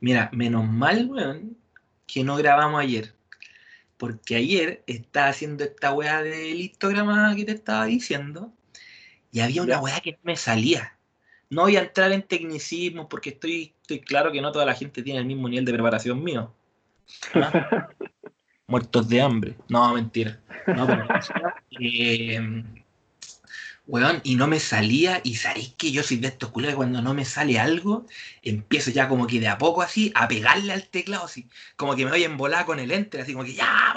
Mira, menos mal, weón, que no grabamos ayer. Porque ayer estaba haciendo esta weá de histograma que te estaba diciendo. Y había una weá que no me salía. No voy a entrar en tecnicismo porque estoy, estoy claro que no toda la gente tiene el mismo nivel de preparación mío. ¿Ah? Muertos de hambre. No, mentira. No, pero, eh, weón, y no me salía, y sabéis que yo soy de estos culeros cuando no me sale algo, empiezo ya como que de a poco así a pegarle al teclado, así, como que me voy a embolar con el enter, así como que ya,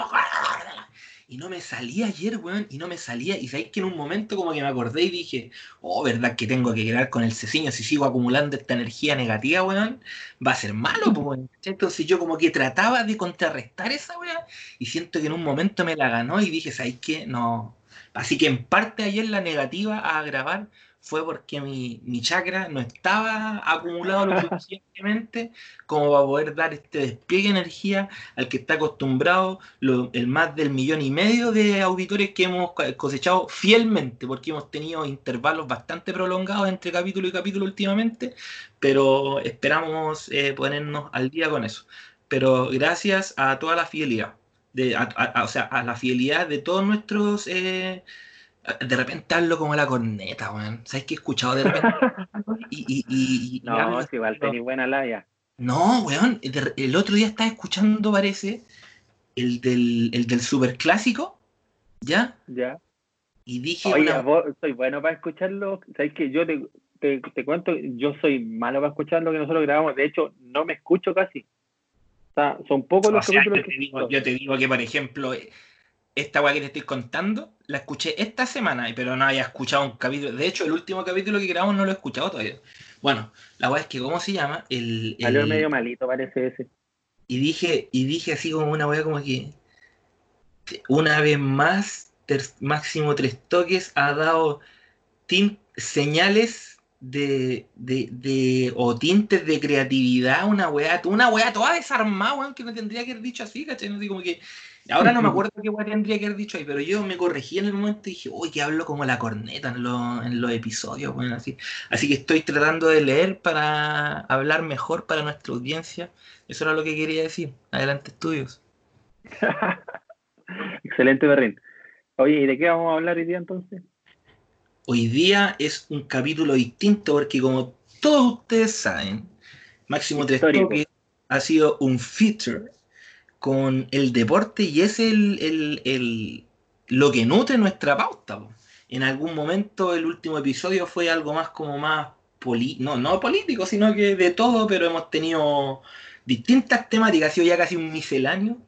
y no me salía ayer, weón, y no me salía, y sabéis que en un momento como que me acordé y dije, oh, verdad que tengo que quedar con el ceciño, si sigo acumulando esta energía negativa, weón, va a ser malo, pues, entonces yo como que trataba de contrarrestar esa weón, y siento que en un momento me la ganó y dije, ¿sabéis qué? No, Así que en parte ayer la negativa a grabar fue porque mi, chakra no estaba acumulado lo suficientemente como para poder dar este despliegue de energía al que está acostumbrado el más del millón y medio de auditores que hemos cosechado fielmente, porque hemos tenido intervalos bastante prolongados entre capítulo y capítulo últimamente, pero esperamos eh, ponernos al día con eso. Pero gracias a toda la fidelidad de, o sea, a la fidelidad de todos nuestros... Eh, de repente hablo como la corneta, weón. ¿Sabes qué he escuchado de repente? y, y, y, no, si igual tenés buena labia. No, weón. El otro día estaba escuchando, parece, el del, el del super clásico. ¿Ya? Ya. Y dije. Oye, vos soy bueno para escucharlo. ¿Sabes que Yo te, te, te, cuento, yo soy malo para escuchar lo que nosotros grabamos. De hecho, no me escucho casi son pocos los capítulos yo te, digo, yo te digo que, por ejemplo, esta weá que te estoy contando, la escuché esta semana, pero no había escuchado un capítulo. De hecho, el último capítulo que grabamos no lo he escuchado todavía. Bueno, la weá es que, ¿cómo se llama? El, el... medio malito, parece ese. Y dije, y dije así como una weá como que una vez más, máximo tres toques, ha dado señales de, de, de, o tintes de creatividad, una weá, una weá toda desarmada, weón, que no tendría que haber dicho así, ¿cachai? No, como que, ahora no me acuerdo qué weá tendría que haber dicho ahí, pero yo me corregí en el momento y dije, uy, que hablo como la corneta en, en los episodios, weón, así. Así que estoy tratando de leer para hablar mejor para nuestra audiencia. Eso era lo que quería decir. Adelante, estudios. Excelente, Berrín. Oye, ¿y de qué vamos a hablar hoy día entonces? Hoy día es un capítulo distinto porque como todos ustedes saben, Máximo Tres ha sido un feature con el deporte y es el, lo que nutre nuestra pauta. En algún momento el último episodio fue algo más como más no, no político, sino que de todo, pero hemos tenido distintas temáticas, ha sido ya casi un misceláneo.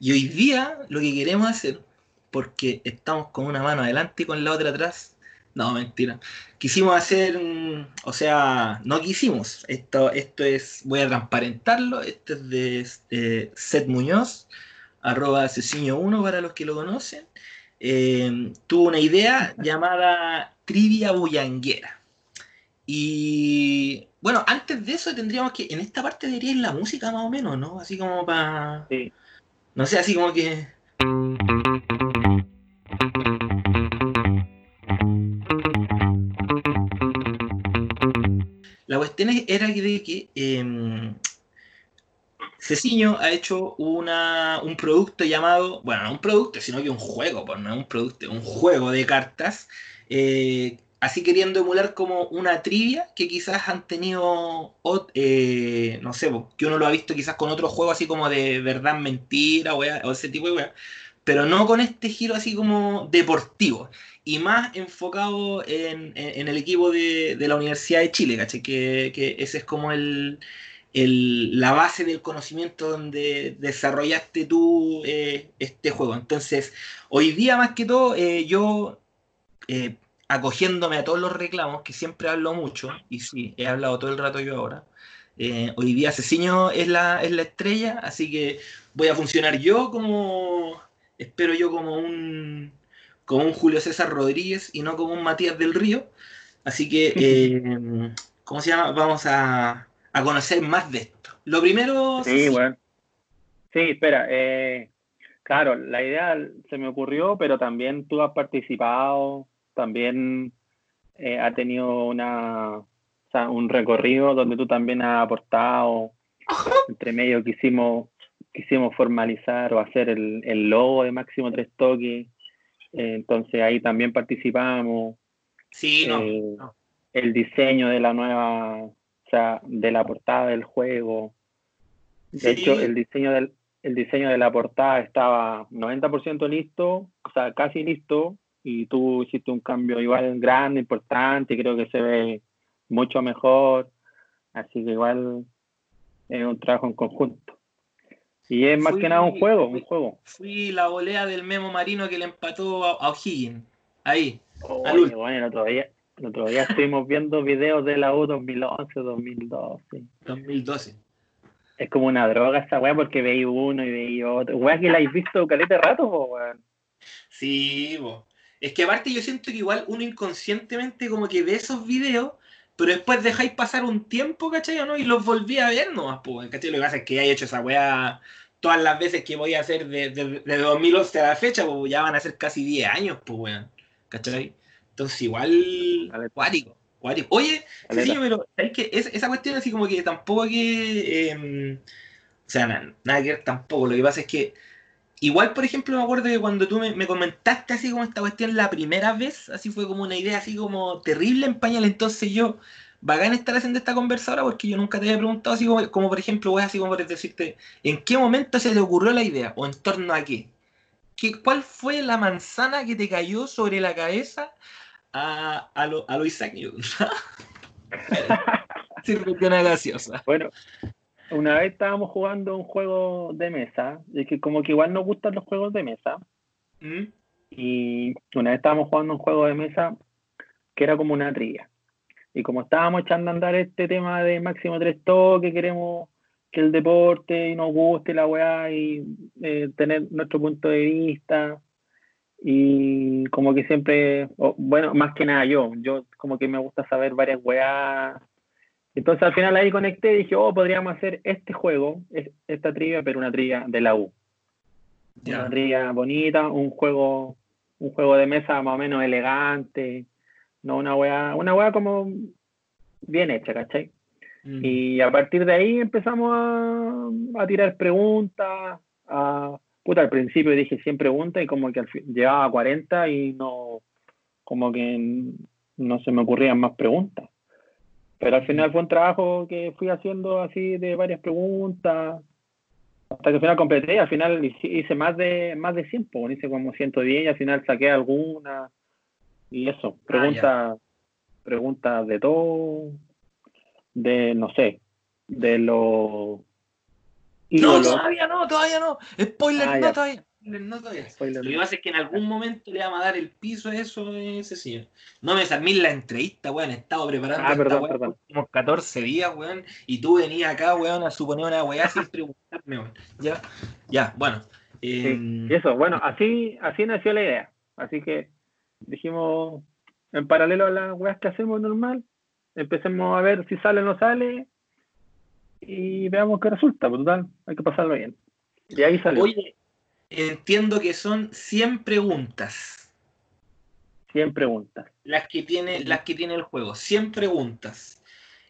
Y hoy día lo que queremos hacer, porque estamos con una mano adelante y con la otra atrás, no, mentira. Quisimos hacer, o sea, no quisimos. Esto, esto es, voy a transparentarlo. Este es de eh, Seth Muñoz, arroba asesino 1 para los que lo conocen. Eh, tuvo una idea llamada Trivia Bullanguera. Y bueno, antes de eso tendríamos que, en esta parte debería ir la música más o menos, ¿no? Así como para... Sí. No sé, así como que... cuestión era de que eh, Ceciño ha hecho una, un producto llamado, bueno, no un producto, sino que un juego, pues no es un producto, un juego de cartas, eh, así queriendo emular como una trivia que quizás han tenido, eh, no sé, que uno lo ha visto quizás con otro juego así como de verdad, mentira, o ese tipo de wea, pero no con este giro así como deportivo y más enfocado en, el equipo de, la Universidad de Chile, ¿caché? Que, que ese es como el, la base del conocimiento donde desarrollaste tú eh, este juego. Entonces, hoy día más que todo, eh, yo, eh, acogiéndome a todos los reclamos, que siempre hablo mucho, y sí, he hablado todo el rato yo ahora, hoy día Ceciño es la, es la estrella, así que voy a funcionar yo como, espero yo como un como un Julio César Rodríguez y no como un Matías del Río. Así que, eh, ¿cómo se llama? Vamos a, conocer más de esto. Lo primero... Sí, bueno. Sí, espera. Eh, claro, la idea se me ocurrió, pero también tú has participado, también eh, ha tenido una, un recorrido donde tú también has aportado Entre medio quisimos, quisimos formalizar o hacer el, el logo de Máximo Tres Toques. Eh, entonces ahí también participamos. Sí, no, Eh, no. El diseño de la nueva, o sea, de la portada del juego. De Sí. hecho, el diseño del el diseño de la portada estaba 90% listo, o sea, casi listo, y tú hiciste un cambio igual grande, importante, creo que se ve mucho mejor, así que igual es un trabajo en conjunto. Y es más Fui- que nada un juego, un fui- juego. Fui la volea del Memo Marino que le empató a, a O'Higgins. Ahí. Al Oye, último. bueno, el otro día, el otro día estuvimos viendo videos de la U 2011, 2012. 2012. Es como una droga esa weá porque veis uno y veis otro. Weá que la habéis visto caleta rato, weón. Sí, bo. es que aparte yo siento que igual uno inconscientemente como que ve esos videos, pero después dejáis pasar un tiempo, ¿cachai? o ¿no? Y los volví a ver nomás, pues, ¿cachai? Lo que pasa es que ya he hecho esa weá todas las veces que voy a hacer de, de, de 2011 a la fecha, pues ya van a ser casi 10 años, pues, weón. ¿Cachai? Entonces igual, cuático, cuático. Oye. Cecilio, pero ¿sabes qué? Es, esa cuestión así como que tampoco que... eh, o sea, na- nada que ver tampoco. Lo que pasa es que igual, por ejemplo, me acuerdo que cuando tú me, me comentaste así como esta cuestión la primera vez, así fue como una idea así como terrible en pañal. Entonces yo, bacán estar haciendo esta conversa ahora porque yo nunca te había preguntado así como, como por ejemplo, voy así como por decirte, ¿en qué momento se te ocurrió la idea? ¿O en torno a qué? ¿Qué ¿Cuál fue la manzana que te cayó sobre la cabeza a, a, lo, a lo Isaac Newton? Sírvete una gaseosa. Bueno, una vez estábamos jugando un juego de mesa, y que como que igual nos gustan los juegos de mesa, ¿Mm? y una vez estábamos jugando un juego de mesa que era como una trivia. Y como estábamos echando a andar este tema de máximo tres toques, queremos que el deporte nos guste la weá y eh, tener nuestro punto de vista. Y como que siempre, bueno, más que nada yo, yo como que me gusta saber varias weas. Entonces al final ahí conecté y dije, oh, podríamos hacer este juego, es- esta trivia, pero una trivia de la U. Una trivia bonita, un juego, un juego de mesa más o menos elegante, no una wea, una wea como bien hecha, ¿cachai? Mm. Y a partir de ahí empezamos a, a tirar preguntas. A, puta, al principio dije 100 preguntas y como que al fin, llevaba 40 y no, como que no se me ocurrían más preguntas. Pero al final fue un trabajo que fui haciendo así de varias preguntas, hasta que al final completé, al final hice hice más de más de 100, pues, hice como 110 y al final saqué algunas y eso, preguntas preguntas de todo, de no sé, de los No, todavía no, todavía no. Spoiler, Ah, no todavía. Spoiler, no todavía. Spoiler. Lo que pasa es que en algún momento le vamos a dar el piso a eso, ese señor. No me salmí la entrevista, weón. He estado preparando Ah, esta perdón, weá perdón. los últimos 14 días, weón. Y tú venías acá, weón, a suponer una weá sin preguntarme, weón. Ya, ya, bueno. eh, Y eso, bueno, así, así nació la idea. Así que dijimos, en paralelo a las weas que hacemos normal, empecemos a ver si sale o no sale y veamos qué resulta. Por total, hay que pasarlo bien. Y ahí salió. oye, entiendo que son 100 preguntas 100 preguntas. las que tiene, las que tiene el juego. 100 preguntas.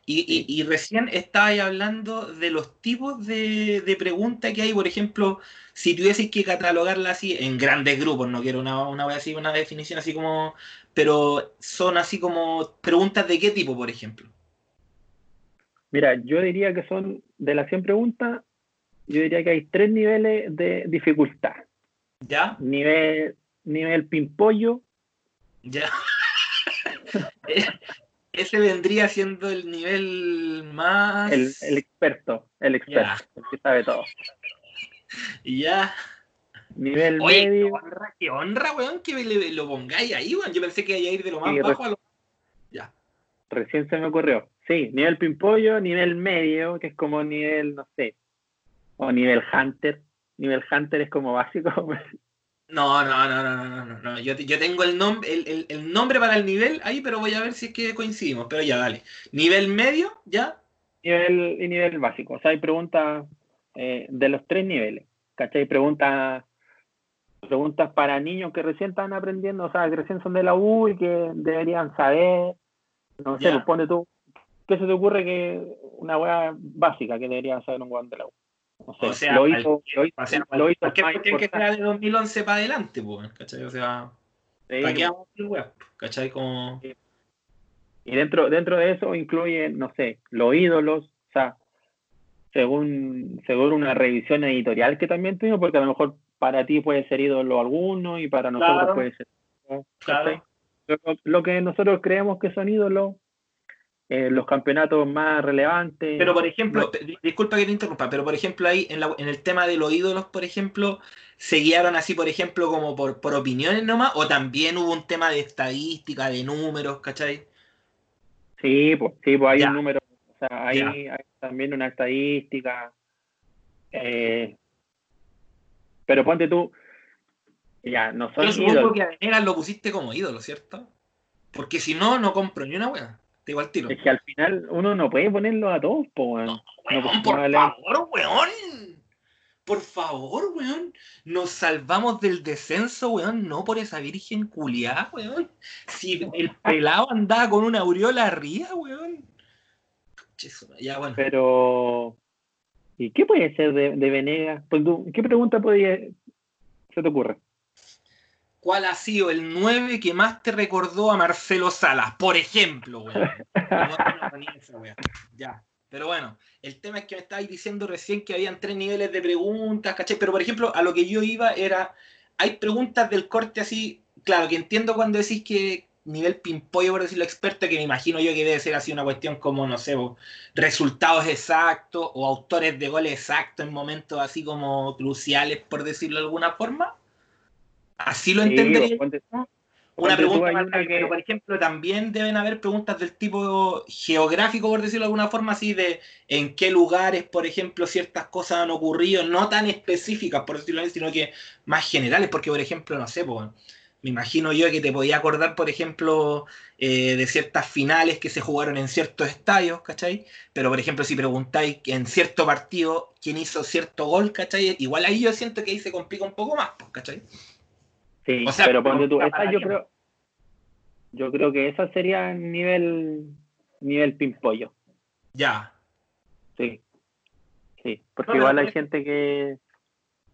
Y, y- y recién estabais hablando de los tipos de, de preguntas que hay, por ejemplo, si tuvieseis que catalogarla así en grandes grupos, no quiero una, una, así, una definición así como, pero son así como preguntas de qué tipo, por ejemplo. Mira, yo diría que son de las 100 preguntas, yo diría que hay tres niveles de dificultad. ¿Ya? Nivel, nivel pimpollo, ¿Ya? Ese vendría siendo el nivel más... el, el experto, el experto, el que sabe todo. Ya. Nivel Oye, qué medio, honra, qué honra, weón, que le- lo pongáis ahí, weón. Yo pensé que iba a ir de lo más Sí, bajo a lo... Ya. recién se me ocurrió. Sí, nivel pimpollo, nivel medio, que es como nivel, no sé, o nivel hunter. Nivel hunter es como básico. No, no, no, no, no, no, no. Yo, yo tengo el, nom el, el, el nombre para el nivel ahí, pero voy a ver si es que coincidimos. Pero ya, dale. Nivel medio, ya. nivel y nivel básico. O sea, hay preguntas eh, de los tres niveles. ¿Cachai? Preguntas preguntas para niños que recién están aprendiendo, o sea, que recién son de la U y que deberían saber. No sé, Ya. pues pone tú ¿qué se te ocurre que una weá básica que debería saber un weón de la U? No sé, o sea, lo hizo, lo hizo, o sea, lo hizo que sea de 2011 para adelante, pues, ¿cachai? O sea, sí, ¿para qué vamos a web? ¿Cachai? Como... Y dentro, dentro de eso incluye, no sé, los ídolos, o sea, según, según una revisión editorial que también tuvimos, porque a lo mejor para ti puede ser ídolo alguno y para nosotros puede ser. Claro. Lo, que nosotros creemos que son ídolos, eh, los campeonatos más relevantes. Pero por ejemplo, disculpa que te interrumpa, pero por ejemplo ahí en, la, en, el tema de los ídolos, por ejemplo, ¿se guiaron así, por ejemplo, como por, por opiniones nomás? ¿O también hubo un tema de estadística, de números, ¿cachai? Sí, pues sí, pues hay un número, o sea, hay, hay también una estadística. Eh, pero ponte tú, ya, no son Yo supongo que a Venegas lo pusiste como ídolo, ¿cierto? Porque si no, no compro ni una weá. Te igual tiro. Es que al final uno no puede ponerlo a todos, po, weón. No, weón, por favor, weón. Por favor, weón. Nos salvamos del descenso, weón. No por esa virgen culiada, weón. Si el pelado andaba con una aureola arriba, weón. Ya, bueno. Pero. ¿Y qué puede ser de, de Venegas? Pues ¿Qué pregunta podría, se te ocurre? ¿Cuál ha sido el 9 que más te recordó a Marcelo Salas? Por ejemplo, weón. ya. Pero bueno, el tema es que me estabais diciendo recién que habían tres niveles de preguntas, ¿cachai? Pero por ejemplo, a lo que yo iba era, hay preguntas del corte así, claro, que entiendo cuando decís que nivel pimpollo, por decirlo experto, que me imagino yo que debe ser así una cuestión como, no sé, resultados exactos o autores de goles exactos en momentos así como cruciales, por decirlo de alguna forma. Así lo entendería. una pregunta que... por ejemplo, también deben haber preguntas del tipo geográfico, por decirlo de alguna forma, así de en qué lugares, por ejemplo, ciertas cosas han ocurrido, no tan específicas, por decirlo así, sino que más generales, porque, por ejemplo, no sé, pues, me imagino yo que te podía acordar, por ejemplo, eh, de ciertas finales que se jugaron en ciertos estadios, ¿cachai? Pero, por ejemplo, si preguntáis en cierto partido quién hizo cierto gol, ¿cachai? Igual ahí yo siento que ahí se complica un poco más, ¿cachai? Sí, pero ponte tú, esa yo creo, yo creo que esa sería nivel, nivel pimpollo. Ya. Sí. Sí, porque igual hay gente que...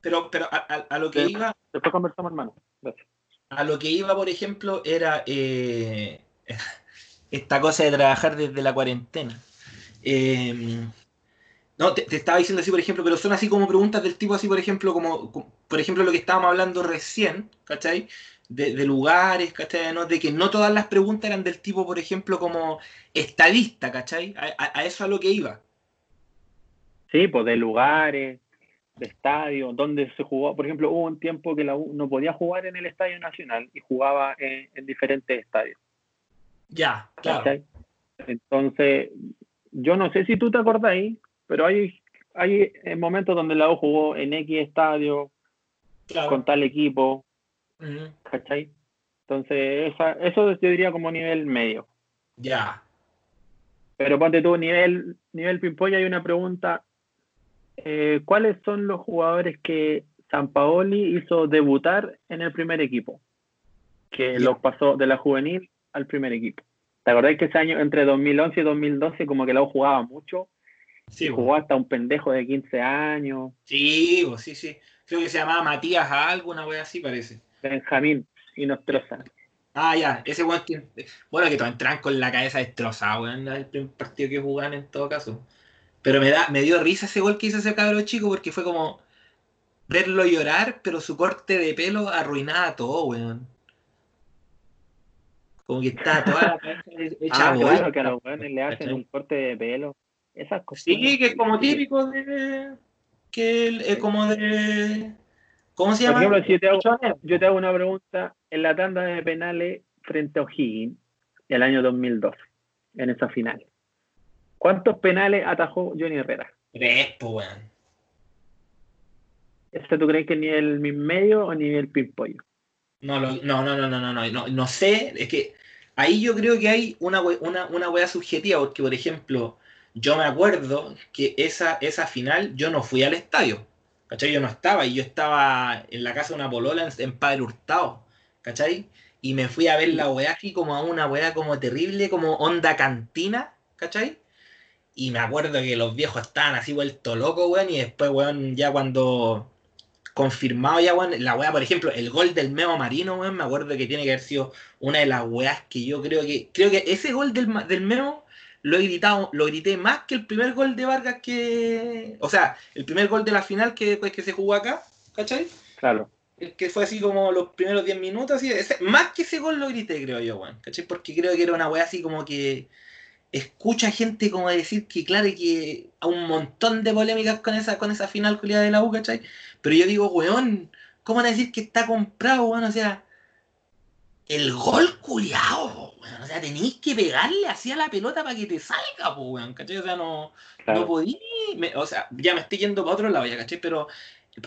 Pero, pero a, lo que iba... Después conversamos, hermano. Gracias a lo que iba, por ejemplo, era eh, esta cosa de trabajar desde la cuarentena. Em, no, te, estaba diciendo así, por ejemplo, pero son así como preguntas del tipo así, por ejemplo, como, por ejemplo, lo que estábamos hablando recién, ¿cachai? De, lugares, ¿cachai? ¿no? De que no todas las preguntas eran del tipo, por ejemplo, como estadista, ¿cachai? A, a eso a lo que iba. Sí, pues de lugares, de estadio, donde se jugó, por ejemplo, hubo un tiempo que la U no podía jugar en el Estadio Nacional y jugaba en, diferentes estadios. Ya, claro. Entonces, yo no sé si tú te acordáis, pero hay, hay momentos donde la U jugó en X estadio, con tal equipo, ¿cachai? Entonces, esa, eso yo diría como nivel medio. Ya. Pero ponte tú, nivel, nivel Pimpolla, hay una pregunta eh, ¿cuáles son los jugadores que San Paoli hizo debutar en el primer equipo? Que los pasó de la juvenil al primer equipo. ¿Te acordás que ese año, entre 2011 y 2012, como que la jugaba mucho? Sí, jugó hasta un pendejo de 15 años. Sí, sí, sí. Creo que se llamaba Matías algo, una wea así parece. Benjamín y Nostroza. Ah, ya, ese weón Bueno, que todos entran con la cabeza destrozada, weón, el primer partido que jugaban en todo caso. Pero me, da, me dio risa ese gol que hizo ese cabrón chico porque fue como verlo llorar, pero su corte de pelo arruinaba todo, weón. Como que está toda la cabeza hecha ah, que a los weones le hacen un corte de pelo. Esas cosas. Sí, que es como típico de. que es como de. ¿Cómo se llama? Por ejemplo, si yo te, hago, yo te hago una pregunta en la tanda de penales frente a O'Higgins el año 2012, en esa final. ¿Cuántos penales atajó Johnny Herrera? Tres, pues, weón. ¿Este tú crees que ni el medio o ni el pimpollo? No, no, no, no, no, no, no, no, sé, es que ahí yo creo que hay una, una, una wea subjetiva, porque por ejemplo, yo me acuerdo que esa, esa final yo no fui al estadio, ¿cachai? Yo no estaba, y yo estaba en la casa de una polola en, Padre Hurtado, ¿cachai? Y me fui a ver la weá aquí como a una weá como terrible, como onda cantina, ¿cachai? Y me acuerdo que los viejos estaban así vuelto locos, weón, y después, weón, ya cuando confirmado ya, weón, la weá, por ejemplo, el gol del Memo Marino, weón, me acuerdo que tiene que haber sido una de las weas que yo creo que, creo que ese gol del, del Memo lo he gritado, lo grité más que el primer gol de Vargas que, o sea, el primer gol de la final que, que se jugó acá, ¿cachai? Claro. El que fue así como los primeros 10 minutos, así, ese, más que ese gol lo grité, creo yo, weón, ¿cachai? Porque creo que era una wea así como que escucha gente como decir que, claro, que a un montón de polémicas con esa, con esa final culiada de la U, ¿cachai? Pero yo digo, weón, ¿cómo van a decir que está comprado, weón? O sea, el gol culiado, weón. O sea, tenéis que pegarle así a la pelota para que te salga, weón, ¿cachai? O sea, no, no podí, o sea, ya me estoy yendo para otro lado, ya, ¿cachai? Pero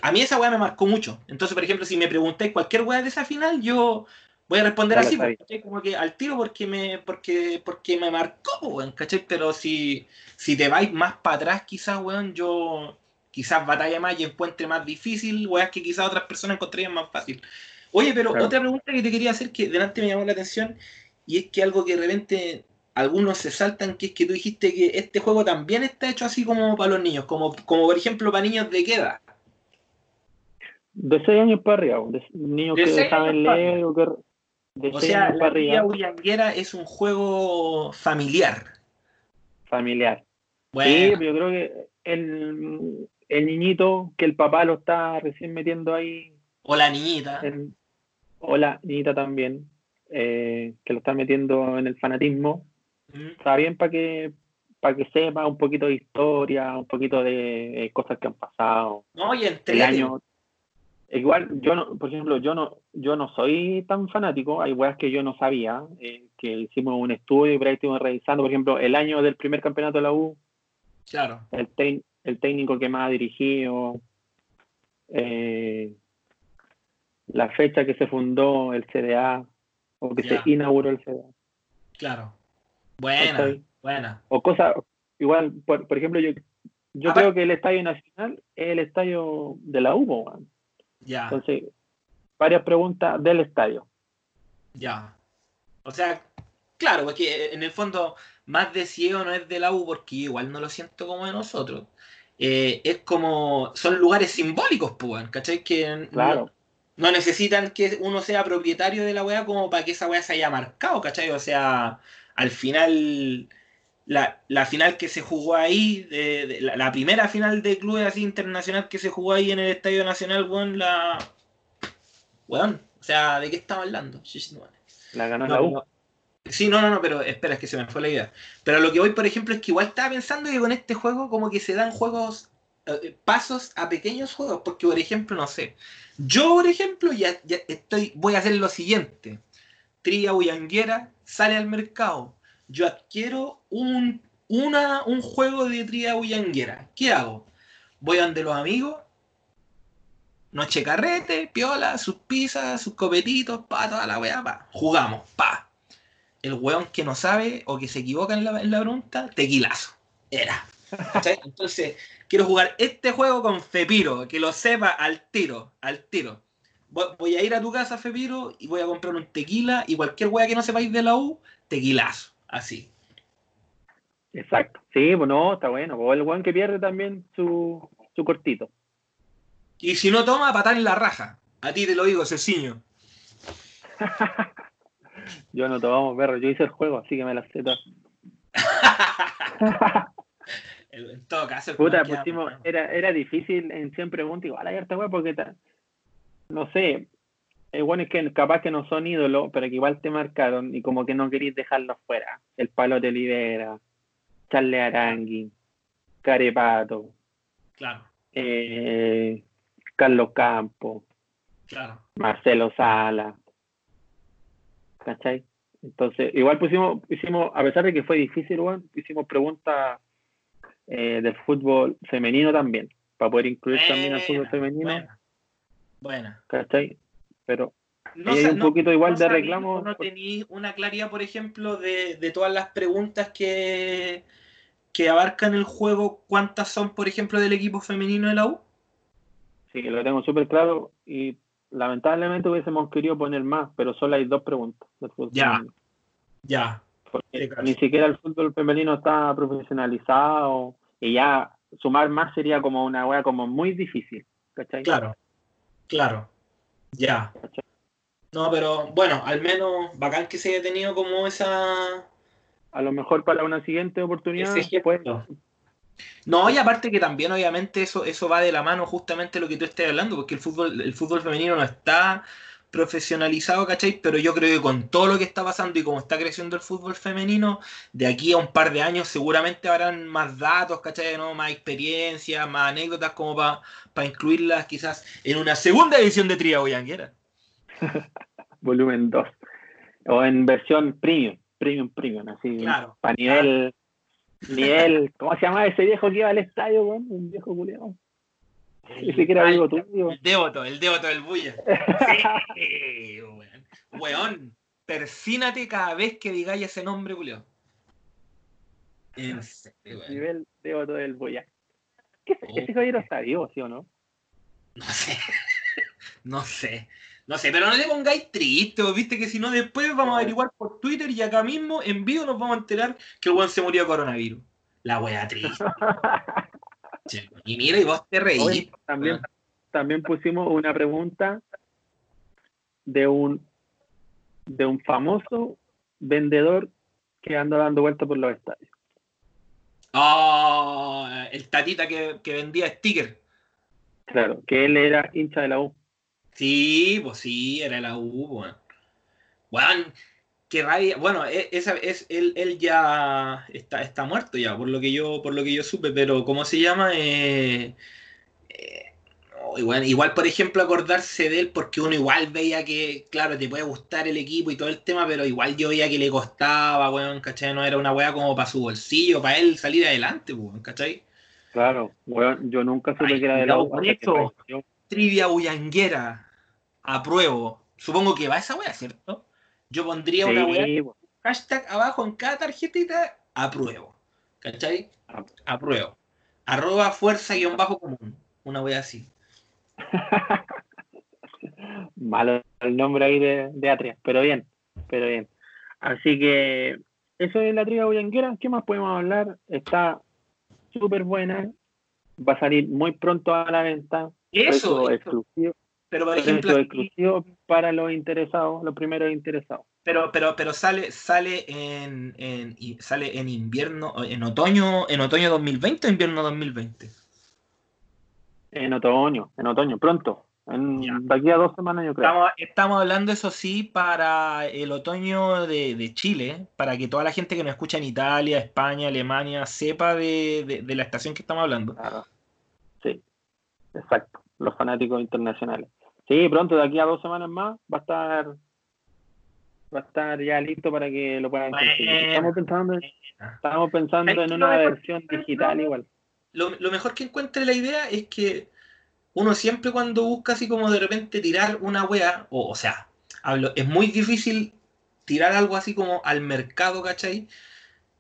a mí esa weá me marcó mucho. Entonces, por ejemplo, si me preguntáis cualquier weá de esa final, yo Voy a responder así, como que al tiro porque me, porque, porque me marcó, weón, ¿cachai? Pero si, si te vais más para atrás, quizás, weón, yo quizás batalla más y encuentre más difícil, weón, que quizás otras personas encontrarían más fácil. Oye, pero otra pregunta que te quería hacer que delante me llamó la atención y es que algo que de repente algunos se saltan, que es que tú dijiste que este juego también está hecho así como para los niños, como, como por ejemplo para niños de qué edad. De 6 años para arriba, de niños que saben leer o que o sea, la Tía Bullanguera es un juego familiar. Familiar. Sí, pero yo creo que el, el, niñito, que el papá lo está recién metiendo ahí. O la niñita. O la niñita también, eh, que lo está metiendo en el fanatismo. Está bien para que para que sepa un poquito de historia, un poquito de, cosas que han pasado. No, y el año Igual, yo no, por ejemplo, yo no, yo no soy tan fanático, hay weas que yo no sabía, eh, que hicimos un estudio y por ahí estuvimos revisando, por ejemplo, el año del primer campeonato de la U, claro. el, el técnico que más ha dirigido, eh, la fecha que se fundó el CDA, o que se inauguró el CDA. Claro. Buena, buena. O cosas, igual, por, ejemplo, yo, yo creo que el Estadio Nacional es el estadio de la U, ya. Entonces, varias preguntas del estadio. Ya. O sea, claro, porque en el fondo más de ciego no es de la U, porque igual no lo siento como de nosotros. Eh, es como, son lugares simbólicos, pues, ¿cachai? Que claro. no, necesitan que uno sea propietario de la weá como para que esa weá se haya marcado, ¿cachai? O sea, al final la, final que se jugó ahí, de, la, primera final de clubes así internacional que se jugó ahí en el Estadio Nacional, weón, la. Weón, o sea, ¿de qué estaba hablando? La ganó la U. Sí, no, no, no, pero espera, es que se me fue la idea. Pero lo que voy, por ejemplo, es que igual estaba pensando que con este juego como que se dan juegos, pasos a pequeños juegos, porque por ejemplo, no sé, yo por ejemplo ya, estoy, voy a hacer lo siguiente. Tria Bullanguera sale al mercado yo adquiero un, una, un juego de tría bullanguera. ¿Qué hago? Voy donde los amigos, noche carrete, piola, sus pizzas, sus copetitos, pa, toda la weá, pa. Jugamos, pa. El weón que no sabe o que se equivoca en la, en la pregunta, tequilazo. Era. Entonces, quiero jugar este juego con Fepiro, que lo sepa al tiro, al tiro. Voy a ir a tu casa, Fepiro, y voy a comprar un tequila, y cualquier weá que no sepáis de la U, tequilazo así. Exacto. Sí, bueno, pues está bueno. O el Juan que pierde también su, su cortito. Y si no toma, patar en la raja. A ti te lo digo, Ceciño. yo no tomamos perro, yo hice el juego, así que me la sé en todo caso, Puta, pusimos, era, era difícil en 100 preguntas, igual hay harta porque no sé, es bueno es que capaz que no son ídolos, pero que igual te marcaron y como que no queréis dejarlos fuera. El Palo de Olivera, Charle Arangui, Carepato, claro. Eh, Carlos Campos, claro. Marcelo Sala. ¿Cachai? Entonces, igual pusimos, hicimos, a pesar de que fue difícil, igual, hicimos preguntas eh, del fútbol femenino también, para poder incluir también al fútbol femenino. Bueno. ¿Cachai? pero no hay un poquito igual de reclamo. ¿No tenéis una claridad, por ejemplo, de, todas las preguntas que, que abarcan el juego? ¿Cuántas son, por ejemplo, del equipo femenino de la U? Sí, lo tengo súper claro y lamentablemente hubiésemos querido poner más, pero solo hay dos preguntas. ya, ya. Porque ni siquiera el fútbol femenino está profesionalizado y ya sumar más sería como una wea como muy difícil. ¿cachai? Claro, claro, ya. No, pero bueno, al menos bacán que se haya tenido como esa... A lo mejor para una siguiente oportunidad. Pues, no, y aparte que también obviamente eso, eso va de la mano justamente lo que tú estás hablando, porque el fútbol, el fútbol femenino no está profesionalizado, ¿cachai? Pero yo creo que con todo lo que está pasando y como está creciendo el fútbol femenino, de aquí a un par de años seguramente habrán más datos, ¿cachai? ¿no? Más experiencias, más anécdotas como para incluirlas quizás en una segunda edición de Tria Boyanguera. Volumen 2. O en versión premium, premium, premium, así. Claro. Para nivel, nivel, ¿cómo se llama ese viejo que iba al estadio, weón? Un viejo culiado. Ese que era vivo tuyo. El devoto, el devoto del bulla. Sí, weón. Weón, persínate cada vez que digáis ese nombre, culiado. En serio, Nivel devoto del bulla. ¿Qué, oh. ¿Ese caballero está vivo, sí o no? No sé. no sé. No sé, pero no te pongáis triste, viste que si no después vamos a averiguar por Twitter y acá mismo en vivo nos vamos a enterar que el weón se murió de coronavirus. La wea triste. y mira, y vos te reís. también, también pusimos una pregunta de un de un famoso vendedor que anda dando vueltas por los estadios. Oh, el tatita que, que vendía stickers. Claro, que él era hincha de la U. Sí, pues sí, era la U, bueno. Bueno, qué rabia. Bueno, e, esa es él, él ya está, está muerto ya, por lo que yo, por lo que yo supe, pero ¿cómo se llama? Eh, eh, igual, igual, por ejemplo, acordarse de él, porque uno igual veía que, claro, te puede gustar el equipo y todo el tema, pero igual yo veía que le costaba, weón, ¿cachai? No era una weá como para su bolsillo, para él salir adelante, weón, ¿cachai? Claro, weón, yo nunca supe que era de la trivia bullanguera, apruebo. Supongo que va esa wea, ¿cierto? Yo pondría una wea, hashtag abajo en cada tarjetita, apruebo. ¿Cachai? Apruebo. Arroba fuerza guion bajo común. Una wea así. Malo el nombre ahí de, de Atria, pero bien, pero bien. Así que eso es la trivia bullanguera. ¿Qué más podemos hablar? Está súper buena. Va a salir muy pronto a la venta. Eso, exclusivo. Pero por ejemplo, exclusivo para los interesados, los primeros interesados. Pero, pero, pero sale, sale en, en sale en invierno, en otoño, en otoño 2020 o invierno 2020. En otoño, en otoño, pronto. En, de aquí a dos semanas yo creo. Estamos, hablando eso sí para el otoño de, Chile, para que toda la gente que nos escucha en Italia, España, Alemania sepa de, de la estación que estamos hablando. Claro. Sí, exacto los fanáticos internacionales. Sí, pronto, de aquí a dos semanas más, va a estar va a estar ya listo para que lo puedan Estamos pensando, estamos pensando en una versión digital igual. Lo, mejor que encuentre la idea es que uno siempre cuando busca así como de repente tirar una wea, o, o sea, hablo, es muy difícil tirar algo así como al mercado, ¿cachai?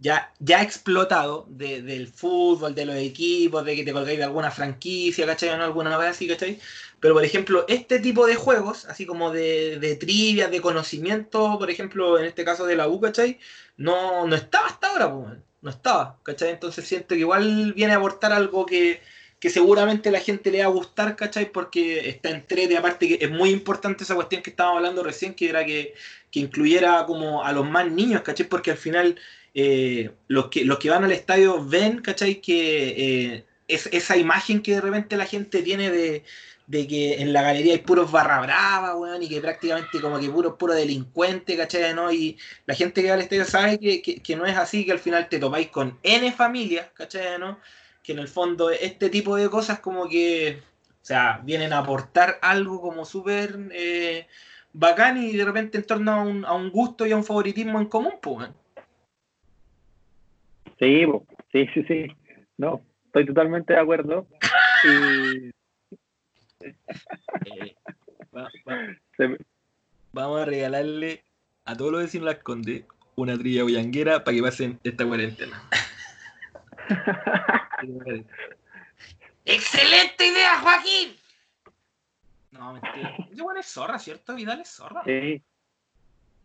Ya, ya explotado del fútbol, de los equipos, de que te colgáis de alguna franquicia, ¿cachai? O no, alguna vez así, ¿cachai? Pero, por ejemplo, este tipo de juegos, así como de, de trivia, de conocimiento, por ejemplo, en este caso de la U, ¿cachai? No, no estaba hasta ahora, pues, no estaba, ¿cachai? Entonces siento que igual viene a aportar algo que, que seguramente la gente le va a gustar, ¿cachai? Porque está entre de aparte que es muy importante esa cuestión que estábamos hablando recién, que era que, que incluyera como a los más niños, ¿cachai? Porque al final eh, los, que, los que van al estadio ven, ¿cachai? Que eh, es, esa imagen que de repente la gente tiene de, que en la galería hay puros barra brava, weón, y que prácticamente como que puro, puro delincuente, ¿cachai? ¿no? Y la gente que va al estadio sabe que, no es así, que al final te topáis con N familias, ¿cachai? ¿no? Que en el fondo este tipo de cosas como que, o sea, vienen a aportar algo como súper eh, bacán y de repente en torno a un, a un gusto y a un favoritismo en común, pues, Sí, sí, sí, sí. No, estoy totalmente de acuerdo. Y... Eh, vamos a regalarle a todos los vecinos de Las Condes una trilla bullanguera para que pasen esta cuarentena. ¡Excelente idea, Joaquín! No, mentira. Ese bueno es zorra, ¿cierto? Vidal es zorra. Sí.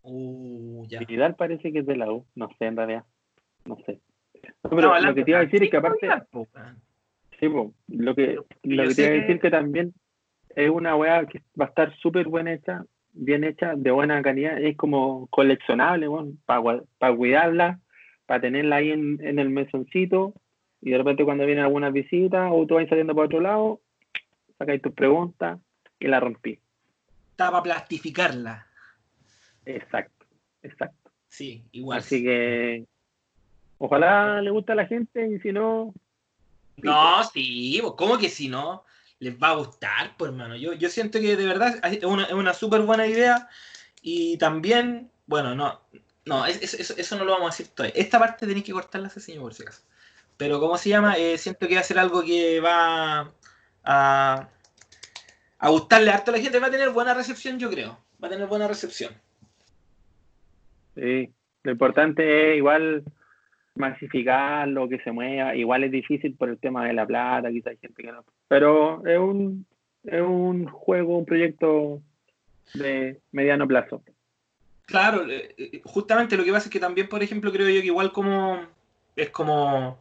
Uh, ya. Vidal parece que es de la U, no sé en realidad, no sé. No, pero Estamos lo que te iba a decir es que aparte, sí, po, lo que, lo que te iba a que- decir que también es una weá que va a estar súper buena hecha, bien hecha, de buena calidad, es como coleccionable, para cuidarla, para tenerla ahí en, en el mesoncito, y de repente cuando vienen algunas visitas o tú vas saliendo para otro lado, sacáis tus preguntas y la rompí. Está para plastificarla. Exacto, exacto. Sí, igual. Así que ojalá le guste a la gente y si no, No, sí, pues, ¿cómo que si no? Les va a gustar, pues hermano. Yo, yo siento que de verdad es una, es una súper buena idea. Y también, bueno, no, no, es- es- eso, eso no lo vamos a decir todavía. Esta parte tenéis que cortarla, señor, por si acaso. Pero, ¿cómo se llama? Eh, siento que va a ser algo que va a, a gustarle harto a la gente. Va a tener buena recepción, yo creo. Va a tener buena recepción. Sí, lo importante es igual masificar lo que se mueva. Igual es difícil por el tema de la plata, quizás hay gente que no. Pero es un, es un juego, un proyecto de mediano plazo. Claro, eh, eh, justamente lo que pasa es que también, por ejemplo, creo yo que igual como es como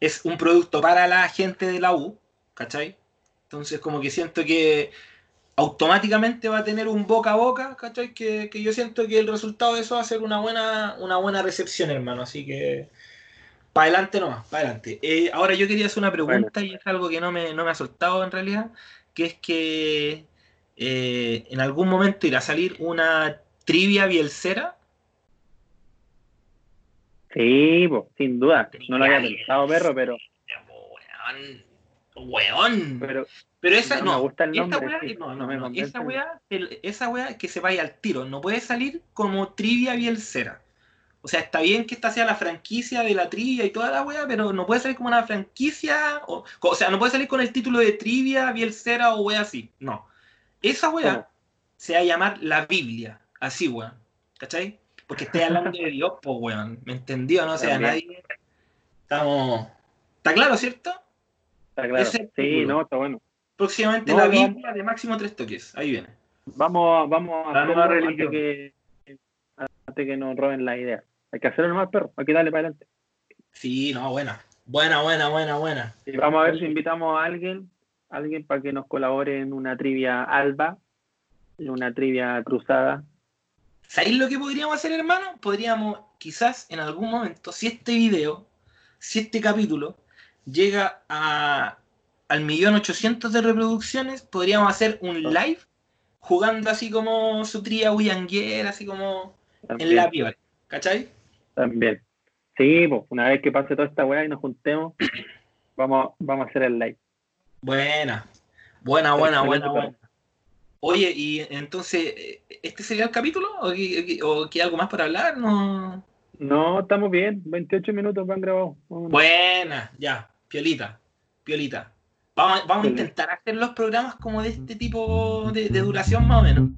es un producto para la gente de la U, ¿cachai? Entonces como que siento que automáticamente va a tener un boca a boca, ¿cachai? Que, que yo siento que el resultado de eso va a ser una buena, una buena recepción, hermano. Así que para adelante nomás, para adelante. Eh, ahora yo quería hacer una pregunta y es algo que no me, no me ha soltado en realidad, que es que eh, en algún momento irá a salir una trivia bielcera. Sí, sin duda. No lo había pensado, perro, pero, Weón, pero Pero esa no me gusta el nombre, weá, sí, no, no no, me no, convence. esa weá, el- esa weá que se vaya al tiro, no puede salir como trivia bielcera. O sea, está bien que esta sea la franquicia de la trivia y toda la weá, pero no puede salir como una franquicia, o, o sea, no puede salir con el título de trivia bielcera o weá así, no. Esa weá ¿Cómo? se va a llamar la Biblia, así weón, ¿cachai? Porque estoy hablando de Dios, pues weón, ¿me entendió? No o sea, nadie... Estamos... ¿Está claro, cierto? Está claro. ese Sí, no, está bueno. Próximamente No, la. Biblia de máximo tres toques. Ahí viene. Vamos, vamos a hacerlo antes que, antes que nos roben la idea. Hay que hacerlo nomás, perro. Hay que darle para adelante. Sí, no, buena. Buena, buena, buena, buena. Y vamos a ver si invitamos a alguien, alguien para que nos colabore en una trivia alba, en una trivia cruzada. ¿Sabéis lo que podríamos hacer, hermano? Podríamos, quizás en algún momento, si este video, si este capítulo llega a, al millón ochocientos de reproducciones, podríamos hacer un live jugando así como su tría Willanguer, así como en la piola. ¿Cachai? También. Sí, pues, una vez que pase toda esta weá y nos juntemos, vamos, vamos a hacer el live. Buena. Buena, buena, buena, buena. Oye, y entonces, ¿este sería el capítulo? ¿O qué, o qué algo más para hablar? No. No, estamos bien. 28 minutos van grabados. Buena, ya, piolita, piolita. Vamos, vamos a intentar hacer los programas como de este tipo de, de duración más o menos.